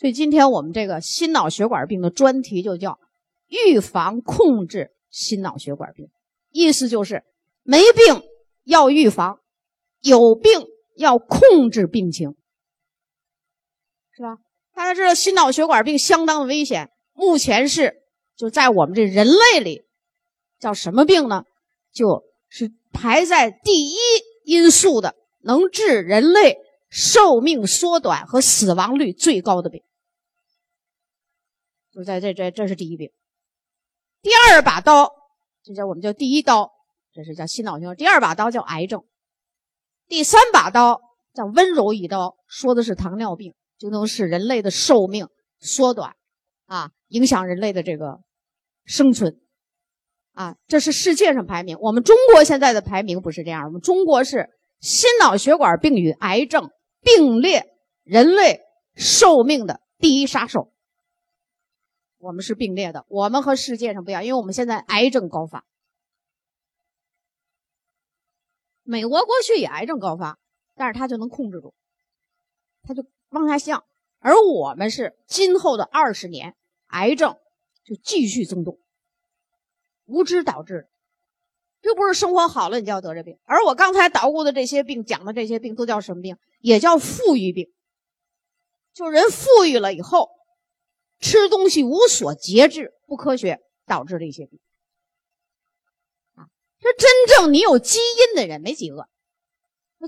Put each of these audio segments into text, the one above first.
所以今天我们这个心脑血管病的专题就叫预防控制心脑血管病，意思就是没病要预防，有病要控制病情，是吧？大家知道心脑血管病相当的危险，目前是就在我们这人类里叫什么病呢？就是排在第一因素的，能致人类寿命缩短和死亡率最高的病。就在这这这是第一病，第二把刀，这叫我们叫第一刀，这是叫心脑血管。第二把刀叫癌症，第三把刀叫温柔一刀，说的是糖尿病，就能使人类的寿命缩短，啊，影响人类的这个生存，啊，这是世界上排名。我们中国现在的排名不是这样，我们中国是心脑血管病与癌症并列人类寿命的第一杀手。我们是并列的，我们和世界上不一样，因为我们现在癌症高发。美国过去也癌症高发，但是它就能控制住，它就往下降。而我们是今后的二十年，癌症就继续增多，无知导致的，又不是生活好了你就要得这病。而我刚才捣鼓的这些病，讲的这些病都叫什么病？也叫富裕病，就人富裕了以后。吃东西无所节制，不科学导致的一些病啊。这真正你有基因的人没几个，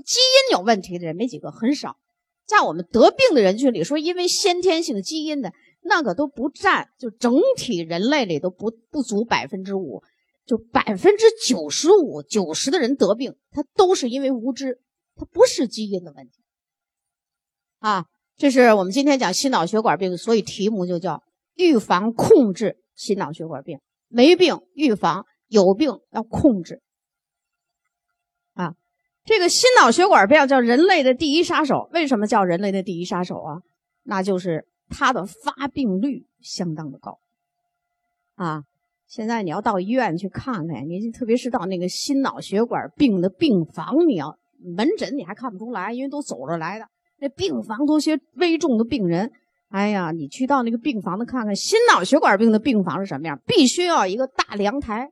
基因有问题的人没几个，很少。在我们得病的人群里，说因为先天性基因的那个都不占，就整体人类里都不不足百分之五，就百分之九十五、九十的人得病，他都是因为无知，他不是基因的问题啊。这是我们今天讲心脑血管病，所以题目就叫预防控制心脑血管病。没病预防，有病要控制。啊，这个心脑血管病叫人类的第一杀手。为什么叫人类的第一杀手啊？那就是它的发病率相当的高。啊，现在你要到医院去看看，你特别是到那个心脑血管病的病房，你要门诊你还看不出来，因为都走着来的。那病房都些危重的病人，哎呀，你去到那个病房的看看，心脑血管病的病房是什么样？必须要一个大阳台，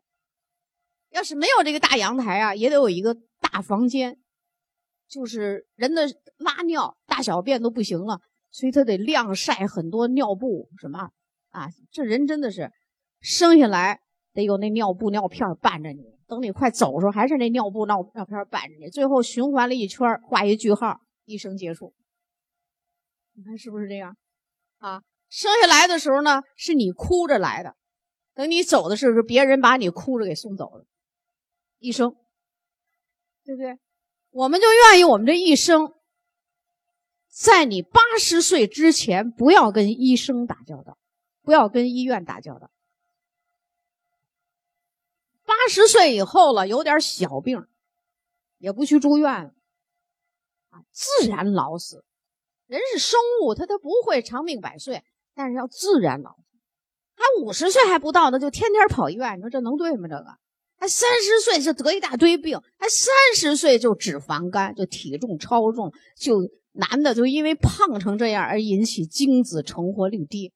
要是没有这个大阳台啊，也得有一个大房间，就是人的拉尿、大小便都不行了，所以他得晾晒很多尿布什么啊。这人真的是生下来得有那尿布尿片伴着你，等你快走的时候还是那尿布尿尿片伴着你，最后循环了一圈，画一句号，一生结束。你看是不是这样？啊，生下来的时候呢，是你哭着来的；等你走的时候，别人把你哭着给送走了。一生，对不对？我们就愿意我们这一生，在你八十岁之前，不要跟医生打交道，不要跟医院打交道。八十岁以后了，有点小病，也不去住院了，啊，自然老死。人是生物，他他不会长命百岁，但是要自然老。他五十岁还不到呢，就天天跑医院，你说这能对吗？这个，他三十岁就得一大堆病，他三十岁就脂肪肝，就体重超重，就男的就因为胖成这样而引起精子成活率低。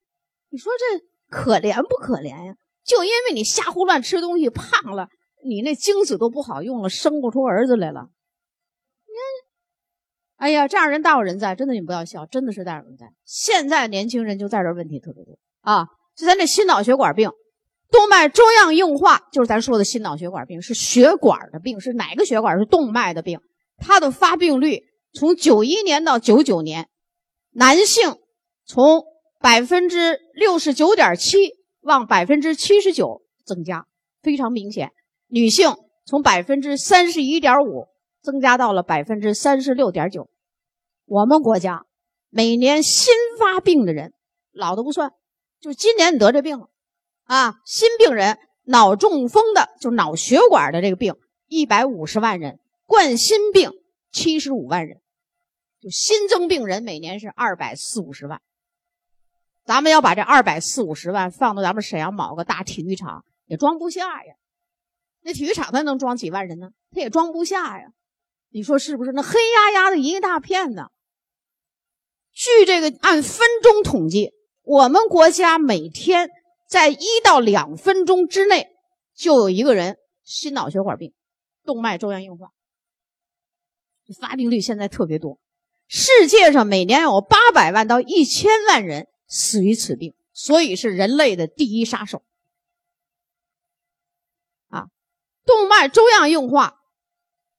你说这可怜不可怜呀？就因为你瞎胡乱吃东西胖了，你那精子都不好用了，生不出儿子来了。你看哎呀，这样人大有人在，真的你不要笑，真的是大有人在。现在年轻人就在这问题特别多啊，就咱这心脑血管病，动脉粥样硬化，就是咱说的心脑血管病，是血管的病，是哪个血管是动脉的病？它的发病率从九一年到九九年，男性从百分之六十九点七往百分之七十九增加，非常明显；女性从百分之三十一点五。增加到了百分之三十六点九。我们国家每年新发病的人，老的不算，就今年得这病了啊，新病人脑中风的，就脑血管的这个病，一百五十万人，冠心病七十五万人，就新增病人每年是二百四五十万。咱们要把这二百四五十万放到咱们沈阳某个大体育场，也装不下呀。那体育场它能装几万人呢？它也装不下呀。你说是不是？那黑压压的一大片呢，据这个按分钟统计，我们国家每天在一到两分钟之内就有一个人心脑血管病、动脉粥样硬化，发病率现在特别多。世界上每年有八百万到一千万人死于此病，所以是人类的第一杀手。啊，动脉粥样硬化，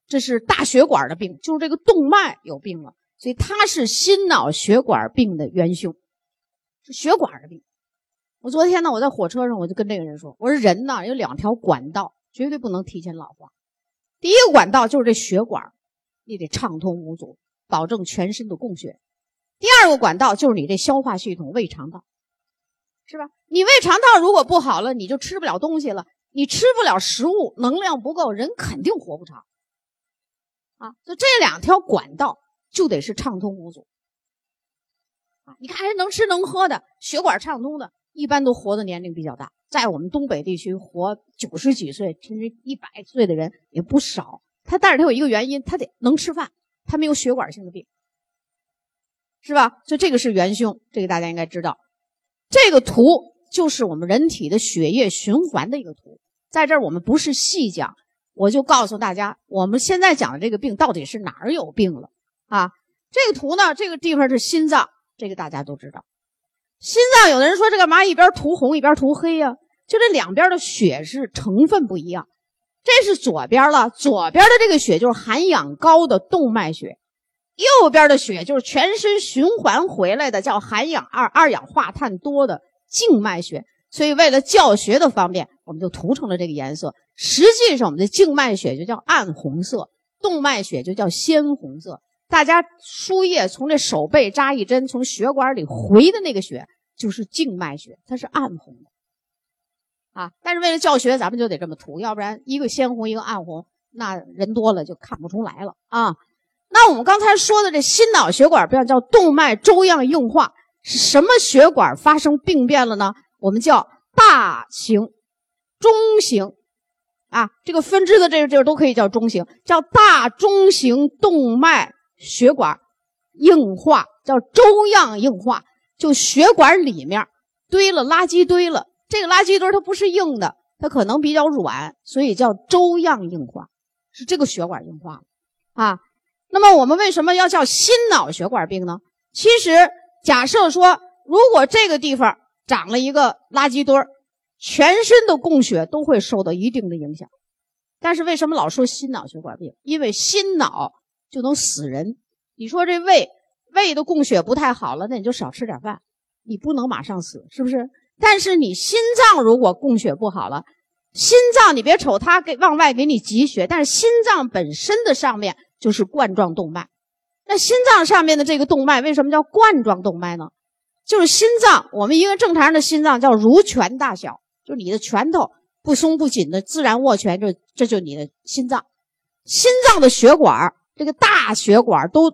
这是大血管的病，就是这个动脉有病了，所以它是心脑血管病的元凶，是血管的病。我昨天呢，我在火车上，我就跟这个人说：“我说人呢有两条管道，绝对不能提前老化。第一个管道就是这血管，你得畅通无阻。”保证全身的供血。第二个管道就是你这消化系统，胃肠道，是吧？你胃肠道如果不好了，你就吃不了东西了，你吃不了食物，能量不够，人肯定活不长。啊，就这两条管道就得是畅通无阻。啊，你看人能吃能喝的，血管畅通的，一般都活的年龄比较大。在我们东北地区，活九十几岁甚至一百岁的人也不少。他但是他有一个原因，他得能吃饭。他没有血管性的病，是吧？所以这个是元凶，这个大家应该知道。这个图就是我们人体的血液循环的一个图，在这儿我们不是细讲，我就告诉大家，我们现在讲的这个病到底是哪儿有病了啊？这个图呢，这个地方是心脏，这个大家都知道。心脏有的人说这干嘛一边涂红一边涂黑呀？就这两边的血是成分不一样。这是左边了，左边的这个血就是含氧高的动脉血，右边的血就是全身循环回来的，叫含氧二二氧化碳多的静脉血。所以为了教学的方便，我们就涂成了这个颜色。实际上，我们的静脉血就叫暗红色，动脉血就叫鲜红色。大家输液从这手背扎一针，从血管里回的那个血就是静脉血，它是暗红的。啊！但是为了教学，咱们就得这么涂，要不然一个鲜红，一个暗红，那人多了就看不出来了啊。那我们刚才说的这心脑血管病叫动脉粥样硬化，是什么血管发生病变了呢？我们叫大型、中型，啊，这个分支的这个这个都可以叫中型，叫大中型动脉血管硬化，叫粥样硬化，就血管里面堆了垃圾堆了。这个垃圾堆它不是硬的，它可能比较软，所以叫粥样硬化，是这个血管硬化啊。那么我们为什么要叫心脑血管病呢？其实假设说，如果这个地方长了一个垃圾堆，全身的供血都会受到一定的影响。但是为什么老说心脑血管病？因为心脑就能死人。你说这胃胃的供血不太好了，那你就少吃点饭，你不能马上死，是不是？但是你心脏如果供血不好了，心脏你别瞅它给往外给你挤血，但是心脏本身的上面就是冠状动脉。那心脏上面的这个动脉为什么叫冠状动脉呢？就是心脏，我们一个正常人的心脏叫如拳大小，就是你的拳头不松不紧的自然握拳，就这就你的心脏。心脏的血管这个大血管都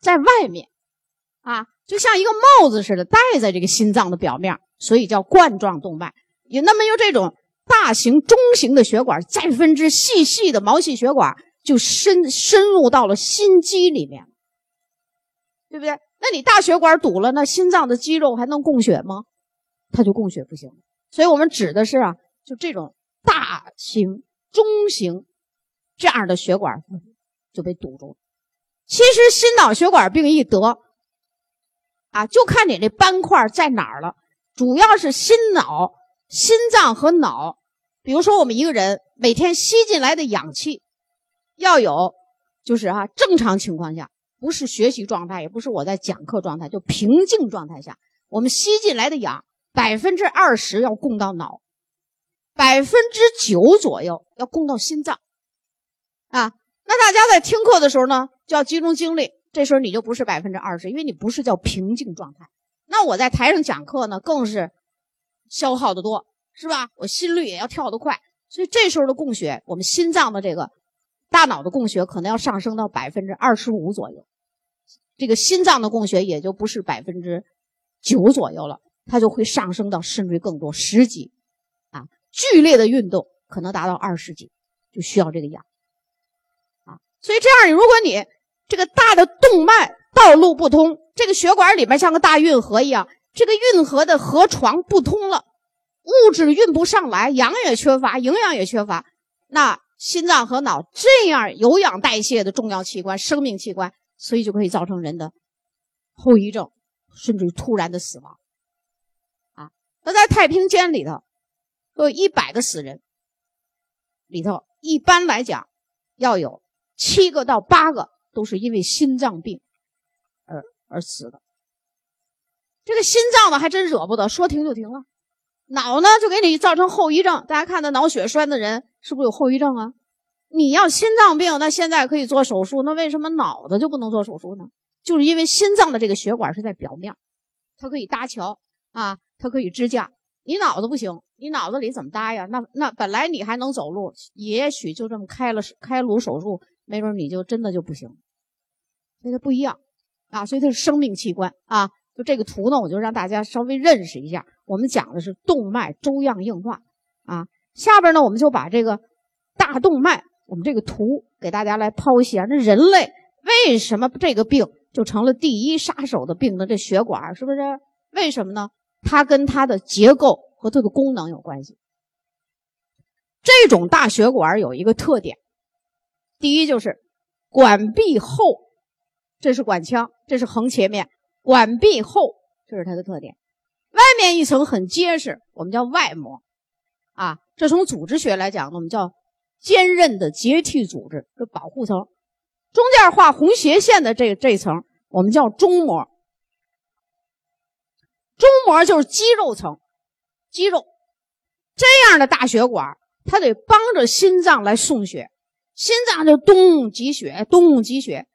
在外面，啊，就像一个帽子似的戴在这个心脏的表面。所以叫冠状动脉，也那么由这种大型、中型的血管再分支细细的毛细血管，就深深入到了心肌里面，对不对？那你大血管堵了，那心脏的肌肉还能供血吗？它就供血不行。所以我们指的是啊，就这种大型、中型这样的血管就被堵住了。其实心脑血管病一得啊，就看你这斑块在哪儿了。主要是心脑、心脏和脑。比如说，我们一个人每天吸进来的氧气要有，就是啊，正常情况下，不是学习状态，也不是我在讲课状态，就平静状态下，我们吸进来的氧百分之二十要供到脑，百分之九左右要供到心脏。啊，那大家在听课的时候呢，就要集中精力。这时候你就不是百分之二十，因为你不是叫平静状态。那我在台上讲课呢，更是消耗的多，是吧？我心率也要跳得快，所以这时候的供血，我们心脏的这个大脑的供血可能要上升到百分之二十五左右，这个心脏的供血也就不是百分之九左右了，它就会上升到甚至更多十几啊，剧烈的运动可能达到二十几，就需要这个氧。所以这样，如果你这个大的动脉道路不通，这个血管里边像个大运河一样，这个运河的河床不通了，物质运不上来，氧也缺乏，营养也缺乏，那心脏和脑这样有氧代谢的重要器官、生命器官，所以就可以造成人的后遗症，甚至于突然的死亡。啊，那在太平间里头，有一百个死人，里头一般来讲要有七个到八个都是因为心脏病。而而死的，这个心脏呢还真惹不得，说停就停了。脑呢就给你造成后遗症，大家看那脑血栓的人是不是有后遗症啊？你要心脏病，那现在可以做手术，那为什么脑子就不能做手术呢？就是因为心脏的这个血管是在表面，它可以搭桥啊，它可以支架。你脑子不行，你脑子里怎么搭呀？那那本来你还能走路，也许就这么开了开颅手术，没准你就真的就不行。所以它不一样。啊，所以它是生命器官啊。就这个图呢，我就让大家稍微认识一下。我们讲的是动脉粥样硬化啊。下边呢，我们就把这个大动脉，我们这个图给大家来剖析啊。那人类为什么这个病就成了第一杀手的病呢？这血管是不是？为什么呢？它跟它的结构和它的功能有关系。这种大血管有一个特点，第一就是管壁厚。这是管腔，这是横切面，管壁厚，这是它的特点。外面一层很结实，我们叫外膜，啊，这从组织学来讲，我们叫坚韧的结缔组织，这保护层。中间画红斜线的这这层，我们叫中膜。中膜就是肌肉层，肌肉这样的大血管，它得帮着心脏来送血，心脏就咚挤血，咚挤血。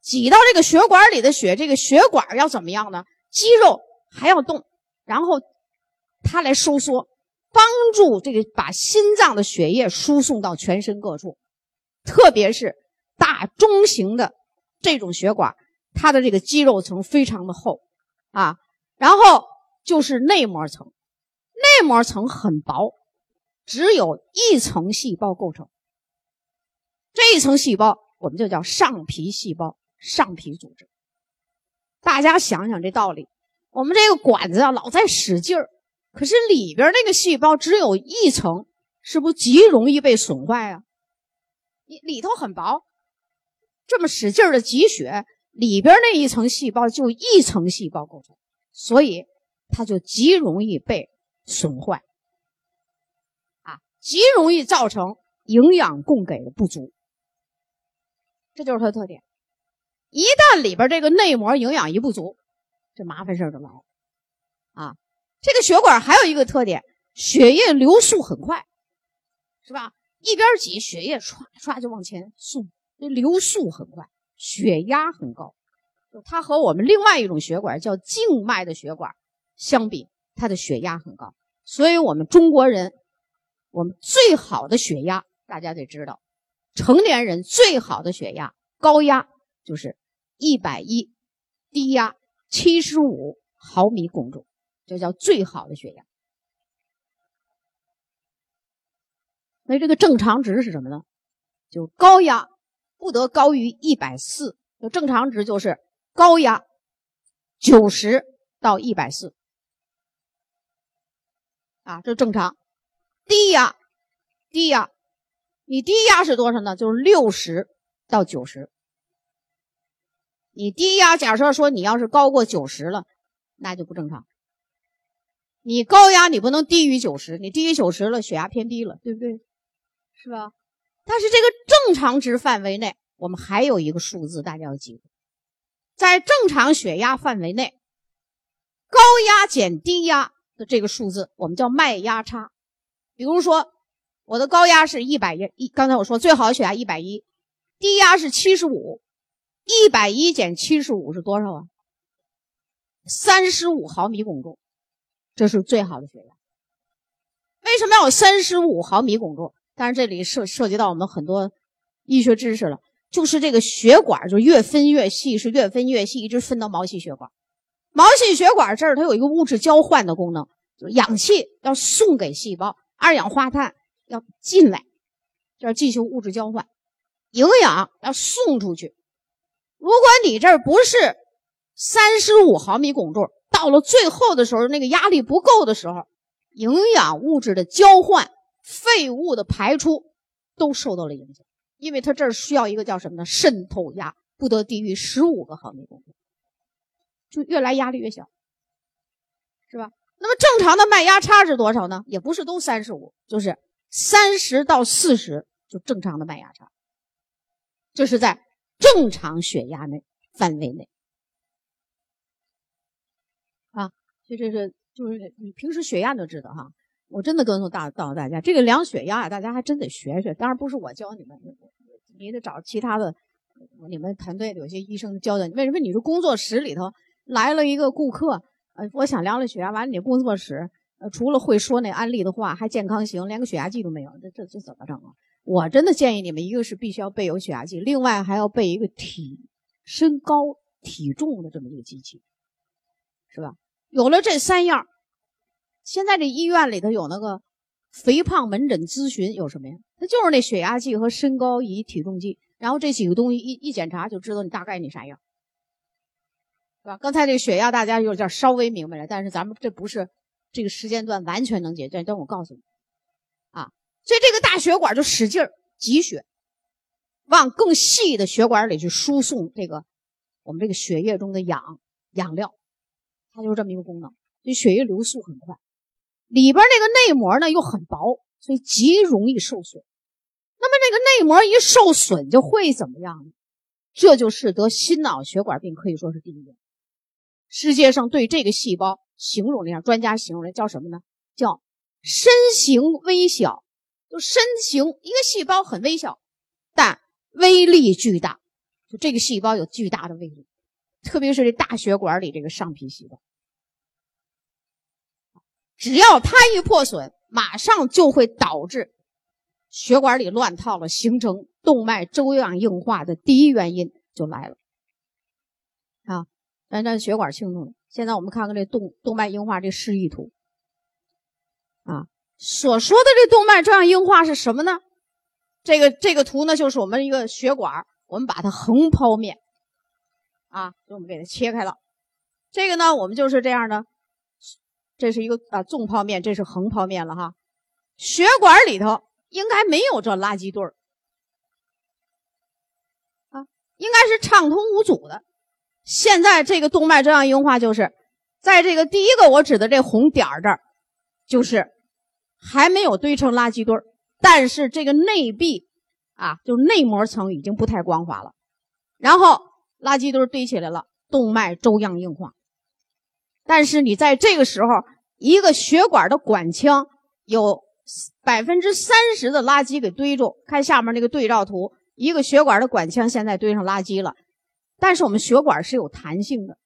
挤到这个血管里的血，这个血管要怎么样呢？肌肉还要动，然后它来收缩，帮助这个把心脏的血液输送到全身各处。特别是大中型的这种血管，它的这个肌肉层非常的厚啊。然后就是内膜层，内膜层很薄，只有一层细胞构成。这一层细胞我们就叫上皮细胞。上皮组织，大家想想这道理。我们这个管子啊，老在使劲儿，可是里边那个细胞只有一层，是不是极容易被损坏啊？里里头很薄，这么使劲儿的挤血，里边那一层细胞就一层细胞构成，所以它就极容易被损坏，啊，极容易造成营养供给的不足，这就是它的特点。一旦里边这个内膜营养一不足，这麻烦事就来了啊！这个血管还有一个特点，血液流速很快，是吧？一边挤，血液唰唰就往前送，流速很快，血压很高。就它和我们另外一种血管叫静脉的血管相比，它的血压很高。所以我们中国人，我们最好的血压，大家得知道，成年人最好的血压高压。就是一百一，低压七十五毫米汞柱，这叫最好的血压。那这个正常值是什么呢？就高压不得高于一百四，就正常值就是高压九十到一百四啊，这正常。低压，低压，你低压是多少呢？就是六十到九十。你低压，假设说你要是高过九十了，那就不正常。你高压你不能低于九十，你低于九十了，血压偏低了，对不对？是吧？但是这个正常值范围内，我们还有一个数字，大家要记住，在正常血压范围内，高压减低压的这个数字，我们叫脉压差。比如说，我的高压是一百一，刚才我说最好的血压一百一，低压是七十五。一百一减七十五是多少啊？三十五毫米汞柱，这是最好的血压。为什么要有三十五毫米汞柱？但是这里涉涉及到我们很多医学知识了，就是这个血管就越分越细，是越分越细，一直分到毛细血管。毛细血管这儿它有一个物质交换的功能，就是氧气要送给细胞，二氧化碳要进来，这进行物质交换，营养要送出去。如果你这儿不是三十五毫米汞柱，到了最后的时候，那个压力不够的时候，营养物质的交换、废物的排出都受到了影响，因为它这儿需要一个叫什么呢？渗透压不得低于十五个毫米汞柱，就越来压力越小，是吧？那么正常的脉压差是多少呢？也不是都三十五，就是三十到四十，就正常的脉压差，这是在正常血压内范围内。啊，这这是就是你平时血压就知道哈，我真的告诉大告诉大家，这个量血压啊，大家还真得学学。当然不是我教你们，你得找其他的你们团队有些医生教的。为什么你是工作室里头来了一个顾客，呃，我想量了血压，完了你工作室呃除了会说那安利的话，还健康型，连个血压计都没有，这这这怎么整啊？我真的建议你们，一个是必须要备有血压计，另外还要备一个体身高体重的这么一个机器，是吧？有了这三样，现在这医院里头有那个肥胖门诊咨询有什么呀？它就是那血压计和身高仪、体重计，然后这几个东西一一检查就知道你大概你啥样，是吧？刚才这个血压大家有点稍微明白了，但是咱们这不是这个时间段完全能解决。但我告诉你，啊，所以这个大血管就使劲儿挤血，往更细的血管里去输送这个我们这个血液中的氧养料。它就是这么一个功能，所以血液流速很快，里边那个内膜呢又很薄，所以极容易受损。那么这个内膜一受损就会怎么样呢？这就是得心脑血管病可以说是第一位。世界上对这个细胞形容了一下，专家形容的叫什么呢？叫身形微小，就身形一个细胞很微小，但威力巨大。就这个细胞有巨大的威力，特别是这大血管里这个上皮细胞。只要它一破损，马上就会导致血管里乱套了，形成动脉粥样硬化的第一原因就来了。啊，咱这血管清楚了。现在我们看看这动动脉硬化这示意图。啊，所说的这动脉粥样硬化是什么呢？这个这个图呢，就是我们一个血管，我们把它横剖面，啊，就我们给它切开了。这个呢，我们就是这样的。这是一个啊纵剖面，这是横剖面了哈。血管里头应该没有这垃圾堆儿啊，应该是畅通无阻的。现在这个动脉粥样硬化就是在这个第一个我指的这红点儿这儿，就是还没有堆成垃圾堆儿，但是这个内壁啊，就是内膜层已经不太光滑了，然后垃圾堆堆起来了，动脉粥样硬化。但是你在这个时候，一个血管的管腔有百分之三十的垃圾给堆住。看下面那个对照图，一个血管的管腔现在堆上垃圾了。但是我们血管是有弹性的，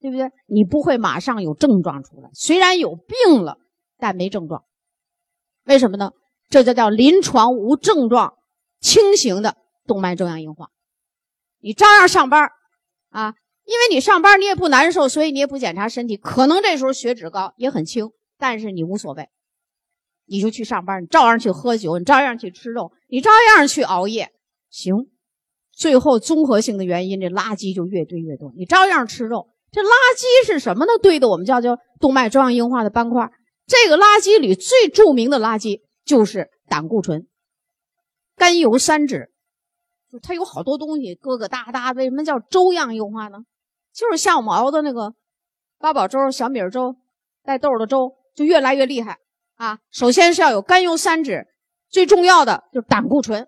对不对？你不会马上有症状出来，虽然有病了，但没症状。为什么呢？这就叫临床无症状、轻型的动脉粥样硬化。你照样上班啊。因为你上班你也不难受，所以你也不检查身体，可能这时候血脂高也很轻，但是你无所谓，你就去上班，你照样去喝酒，你照样去吃肉，你照样去熬夜，行。最后综合性的原因，这垃圾就越堆越多，你照样吃肉，这垃圾是什么呢？堆的我们叫叫动脉粥样硬化的斑块。这个垃圾里最著名的垃圾就是胆固醇、甘油三酯，就它有好多东西疙疙瘩瘩，为什么叫粥样硬化呢？就是像我们熬的那个八宝粥、小米粥、带豆的粥，就越来越厉害啊！首先是要有甘油三酯，最重要的就是胆固醇。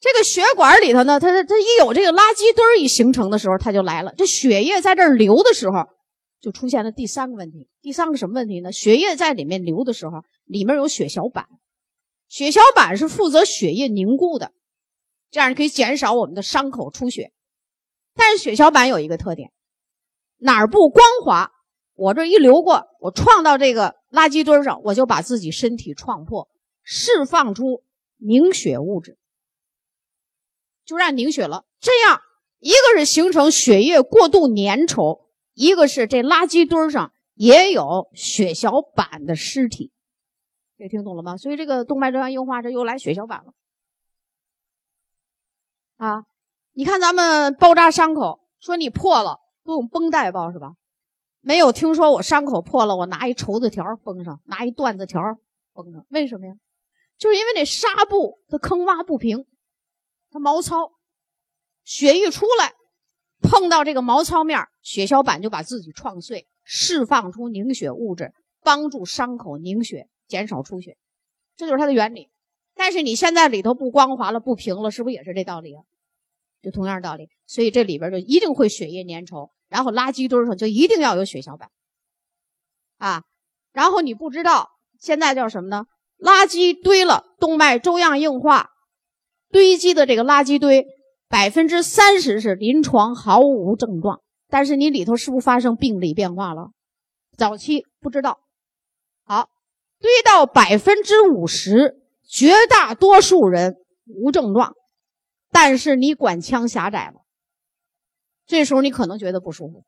这个血管里头呢，它它一有这个垃圾堆一形成的时候，它就来了。这血液在这儿流的时候，就出现了第三个问题。第三个什么问题呢？血液在里面流的时候，里面有血小板，血小板是负责血液凝固的，这样可以减少我们的伤口出血。但是血小板有一个特点，哪儿不光滑，我这一流过，我撞到这个垃圾堆上，我就把自己身体撞破，释放出凝血物质，就让凝血了。这样一个是形成血液过度粘稠，一个是这垃圾堆上也有血小板的尸体。这听懂了吗？所以这个动脉粥样硬化，这又来血小板了啊。你看咱们包扎伤口，说你破了都用绷带包是吧？没有听说我伤口破了，我拿一绸子条绷上，拿一缎子条绷上，为什么呀？就是因为那纱布它坑洼不平，它毛糙，血一出来，碰到这个毛糙面，血小板就把自己撞碎，释放出凝血物质，帮助伤口凝血，减少出血，这就是它的原理。但是你现在里头不光滑了，不平了，是不是也是这道理啊？就同样道理，所以这里边就一定会血液粘稠。然后垃圾堆上就一定要有血小板，啊，然后你不知道现在叫什么呢？垃圾堆了，动脉粥样硬化堆积的这个垃圾堆，百分之三十是临床毫无症状，但是你里头是不是发生病理变化了？早期不知道。好，堆到百分之五十，绝大多数人无症状，但是你管腔狭窄了。这时候你可能觉得不舒服，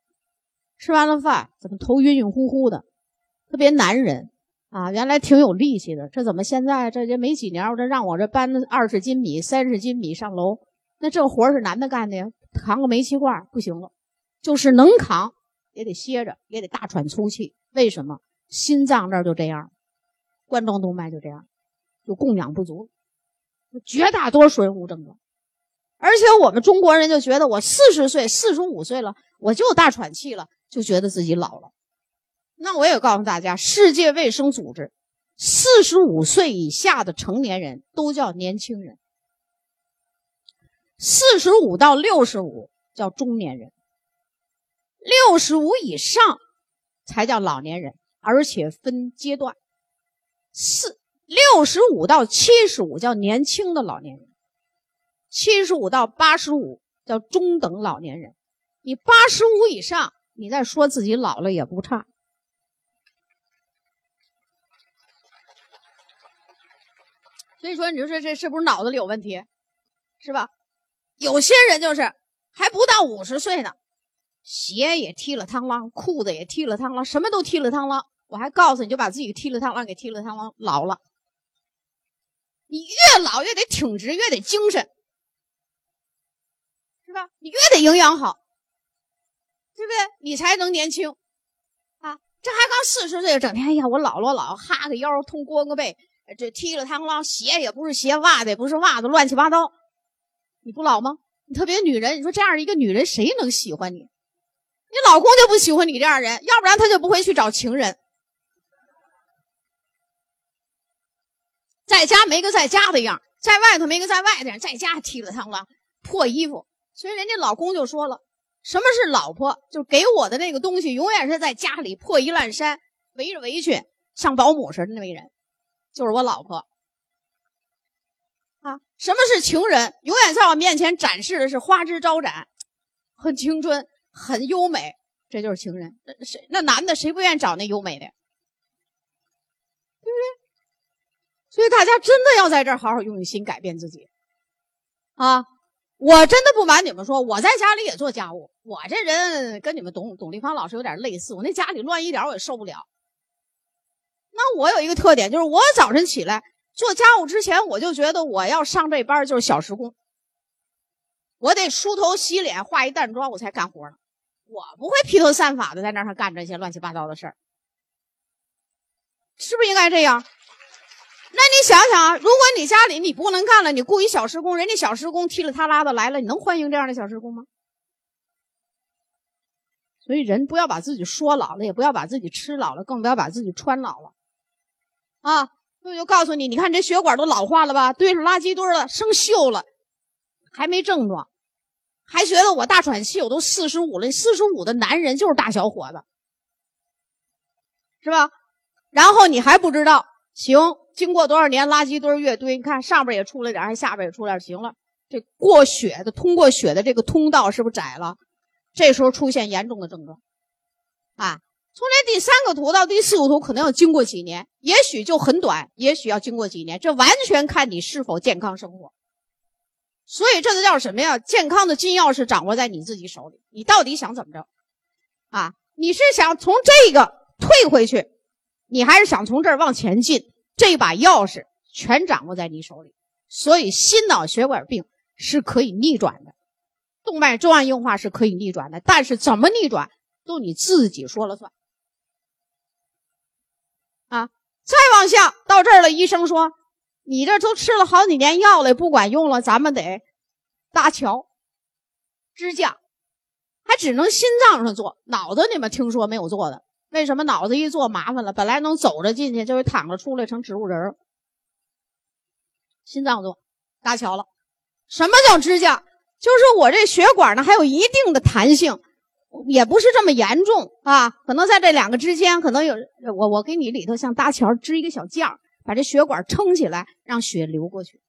吃完了饭怎么头晕晕乎乎的，特别男人啊，原来挺有力气的，这怎么现在这这没几年，我这让我这搬二十斤米、三十斤米上楼，那这活是男的干的呀，扛个煤气罐不行了，就是能扛也得歇着，也得大喘粗气。为什么？心脏这儿就这样，冠状动脉就这样，就供氧不足，绝大多数人无症状。而且我们中国人就觉得我四十岁、四十五岁了，我就大喘气了，就觉得自己老了。那我也告诉大家，世界卫生组织，四十五岁以下的成年人都叫年轻人，四十五到六十五叫中年人，六十五以上才叫老年人，而且分阶段，四六十五到七十五叫年轻的老年人。七十五到八十五叫中等老年人，你八十五以上，你再说自己老了也不差。所以说，你说这这是不是脑子里有问题，是吧？有些人就是还不到五十岁呢，鞋也踢了汤啷，裤子也踢了汤啷，什么都踢了汤啷。我还告诉你就把自己踢了汤啷给踢了汤啷，老了。你越老越得挺直，越得精神。是吧？你越得营养好，对不对？你才能年轻啊！这还刚四十岁，整天哎呀，我老了，老哈个腰，通光个背，这踢了汤啷，鞋也不是鞋，袜子也不是袜子，乱七八糟。你不老吗？你特别女人，你说这样一个女人，谁能喜欢你？你老公就不喜欢你这样人，要不然他就不会去找情人。在家没个在家的样，在外头没个在外的样，在家踢了汤啷，破衣服。所以人家老公就说了，什么是老婆？就给我的那个东西，永远是在家里破衣烂衫，围着围裙，像保姆似的那么一人，就是我老婆。啊，什么是情人？永远在我面前展示的是花枝招展，很青春，很优美，这就是情人。那谁？那男的谁不愿意找那优美的？对不对？所以大家真的要在这儿好好用心改变自己，啊。我真的不瞒你们说，我在家里也做家务。我这人跟你们董董丽芳老师有点类似，我那家里乱一点我也受不了。那我有一个特点，就是我早晨起来做家务之前，我就觉得我要上这班就是小时工，我得梳头洗脸、化一淡妆，我才干活呢。我不会披头散发的在那儿干这些乱七八糟的事儿，是不是应该这样？那你想想啊，如果你家里你不能干了，你雇一小时工，人家小时工踢了他拉的来了，你能欢迎这样的小时工吗？所以人不要把自己说老了，也不要把自己吃老了，更不要把自己穿老了，啊！我就告诉你，你看这血管都老化了吧，堆上垃圾堆了，生锈了，还没症状，还觉得我大喘气，我都四十五了，四十五的男人就是大小伙子，是吧？然后你还不知道，行。经过多少年，垃圾堆越堆，你看上边也出来点，还下边也出来点，行了，这过血的通过血的这个通道是不是窄了？这时候出现严重的症状，啊，从这第三个图到第四个图可能要经过几年，也许就很短，也许要经过几年，这完全看你是否健康生活。所以这个叫什么呀？健康的金钥匙掌握在你自己手里，你到底想怎么着？啊，你是想从这个退回去，你还是想从这儿往前进？这把钥匙全掌握在你手里，所以心脑血管病是可以逆转的。动脉粥样硬化是可以逆转的，但是怎么逆转都你自己说了算。啊，再往下到这儿了，医生说你这都吃了好几年药了，不管用了，咱们得搭桥支架，还只能心脏上做，脑子你们听说没有做的？为什么脑子一做麻烦了？本来能走着进去，就会躺着出来成植物人心脏做搭桥了。什么叫支架？就是我这血管呢，还有一定的弹性，也不是这么严重啊。可能在这两个之间，可能有我我给你里头像搭桥支一个小架，把这血管撑起来，让血流过去，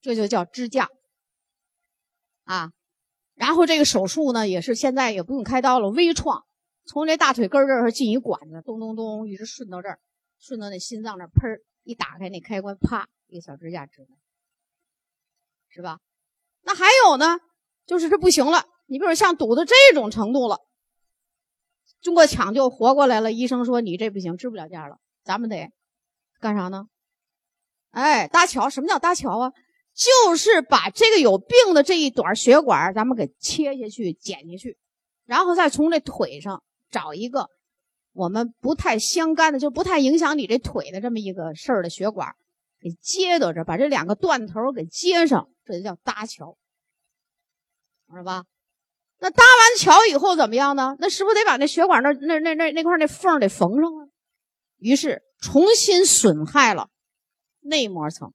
这就叫支架啊。然后这个手术呢，也是现在也不用开刀了，微创，从这大腿根这儿进一管子，咚咚咚，一直顺到这儿，顺到那心脏那儿，砰一打开那开关，啪，一个小支架支来。是吧？那还有呢，就是这不行了。你比如像堵到这种程度了，经过抢救活过来了，医生说你这不行，支不了架了，咱们得干啥呢？哎，搭桥。什么叫搭桥啊？就是把这个有病的这一段血管，咱们给切下去、剪下去，然后再从这腿上找一个我们不太相干的，就不太影响你这腿的这么一个事儿的血管，给接到这，把这两个断头给接上。这就叫搭桥，是吧？那搭完桥以后怎么样呢？那是不是得把那血管那那那那那块那缝得缝上啊？于是重新损害了内膜层。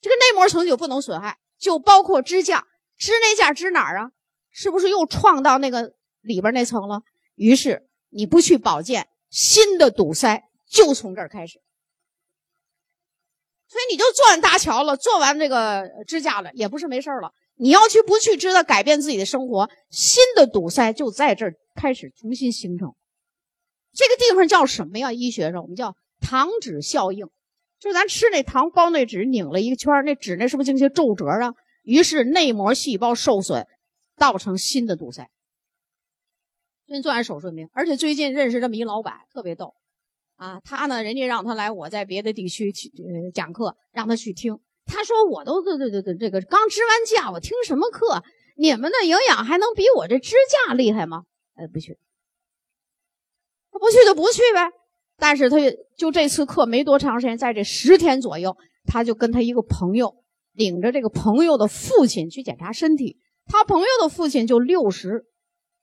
这个内膜层就不能损害，就包括支架，支那架支哪儿啊？是不是又创到那个里边那层了？于是你不去保健，新的堵塞就从这儿开始。所以你就做完搭桥了，做完这个支架了，也不是没事了。你要去不去，知道改变自己的生活，新的堵塞就在这儿开始重新形成。这个地方叫什么呀？医学上我们叫糖脂效应，就是咱吃那糖包那纸拧了一个圈那纸那是不是进些皱褶啊？于是内膜细胞受损，造成新的堵塞。最近做完手术没？而且最近认识这么一老板，特别逗。啊，他呢？人家让他来，我在别的地区去呃讲课，让他去听。他说：“我都这这这这这个刚支完架，我听什么课？你们的营养还能比我这支架厉害吗？”哎，不去，他不去就不去呗。但是他就这次课没多长时间，在这十天左右，他就跟他一个朋友领着这个朋友的父亲去检查身体。他朋友的父亲就六十，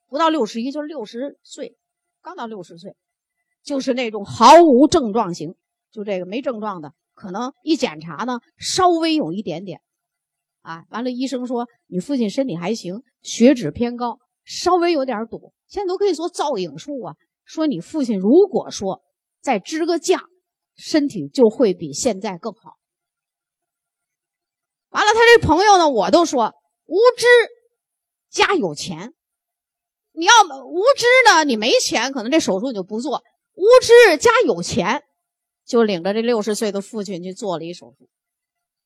不到六十一，就是六十岁，刚到六十岁。就是那种毫无症状型，就这个没症状的，可能一检查呢，稍微有一点点，啊，完了医生说你父亲身体还行，血脂偏高，稍微有点堵，现在都可以做造影术啊。说你父亲如果说再支个架，身体就会比现在更好。完了，他这朋友呢，我都说无知加有钱，你要无知呢，你没钱，可能这手术你就不做。无知加有钱，就领着这六十岁的父亲去做了一手术。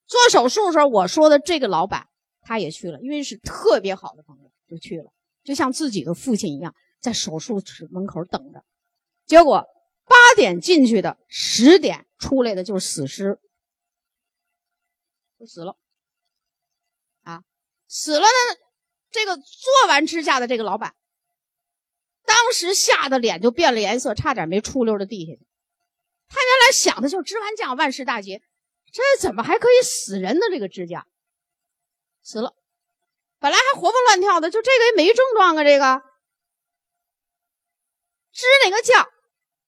做手术的时候，我说的这个老板他也去了，因为是特别好的朋友，就去了，就像自己的父亲一样，在手术室门口等着。结果八点进去的，十点出来的就是死尸，就死了。啊，死了呢，这个做完支架的这个老板。当时吓得脸就变了颜色，差点没出溜的地下去。他原来想的就是支完架万事大吉，这怎么还可以死人呢？这个支架死了，本来还活蹦乱跳的，就这个也没症状啊。这个支那个架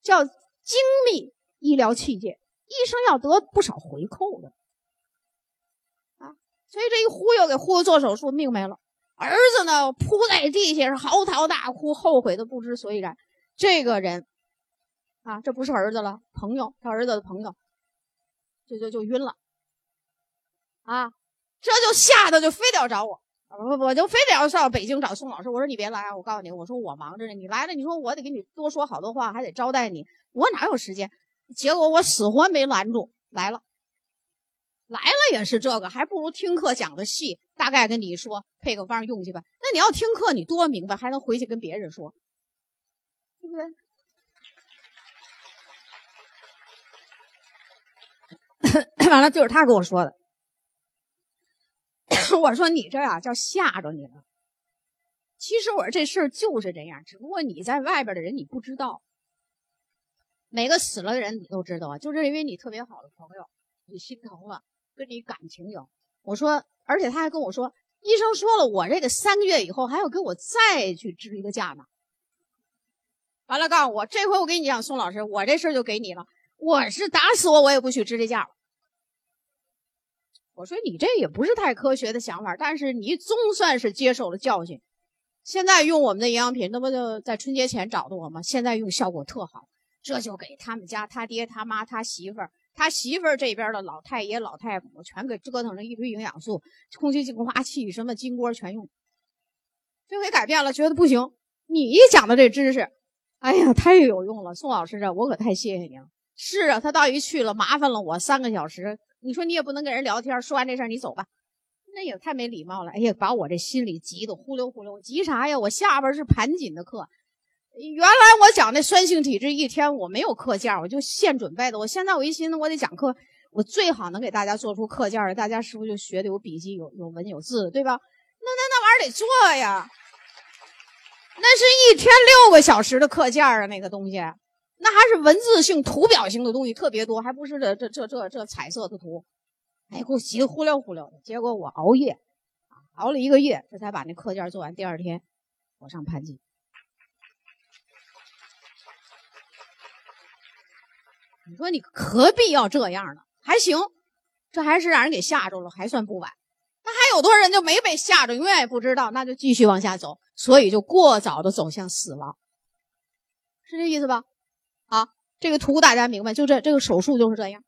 叫精密医疗器械，医生要得不少回扣的啊。所以这一忽悠，给忽悠做手术，命没了。儿子呢，扑在地下是嚎啕大哭，后悔的不知所以然。这个人啊，这不是儿子了，朋友，他儿子的朋友，就就就晕了啊！这就吓得就非得要找我，我我就非得要上北京找宋老师。我说你别来，我告诉你，我说我忙着呢，你来了，你说我得给你多说好多话，还得招待你，我哪有时间？结果我死活没拦住，来了。来了也是这个，还不如听课讲的细，大概跟你说配个方用去吧。那你要听课，你多明白，还能回去跟别人说，对不对？完了，就是他跟我说的。我说你这呀叫吓着你了。其实我说这事儿就是这样，只不过你在外边的人你不知道。每个死了的人你都知道啊，就是因为你特别好的朋友，你心疼了，跟你感情有。我说，而且他还跟我说，医生说了，我这个三个月以后还要给我再去支一个架呢。完了，告诉我这回我跟你讲，宋老师，我这事儿就给你了，我是打死我我也不许支这架了。我说你这也不是太科学的想法，但是你总算是接受了教训。现在用我们的营养品，那不就在春节前找的我吗？现在用效果特好。这就给他们家他爹他妈他媳妇儿他媳妇儿这边的老太爷老太母全给折腾成一堆营养素、空气净化器、什么金锅全用。这回改变了，觉得不行。你一讲的这知识，哎呀，太有用了，宋老师这我可太谢谢你了。是啊，他到一去了，麻烦了我三个小时。你说你也不能跟人聊天，说完这事儿你走吧，那也太没礼貌了。哎呀，把我这心里急得呼溜呼溜，急啥呀？我下边是盘锦的课。原来我讲那酸性体质，一天我没有课件，我就现准备的。我现在我一寻思，我得讲课，我最好能给大家做出课件来，大家是不是就学的有笔记、有有文有字，对吧？那那那玩意儿得做呀，那是一天六个小时的课件啊，那个东西，那还是文字性、图表性的东西特别多，还不是这这这这这彩色的图。哎，给我急得忽溜呼溜的。结果我熬夜，熬了一个月，这才把那课件做完。第二天我上盘锦。你说你何必要这样呢？还行，这还是让人给吓着了，还算不晚。那还有多少人就没被吓着，永远也不知道，那就继续往下走，所以就过早的走向死亡，是这意思吧？这个图大家明白？就这这个手术就是这样。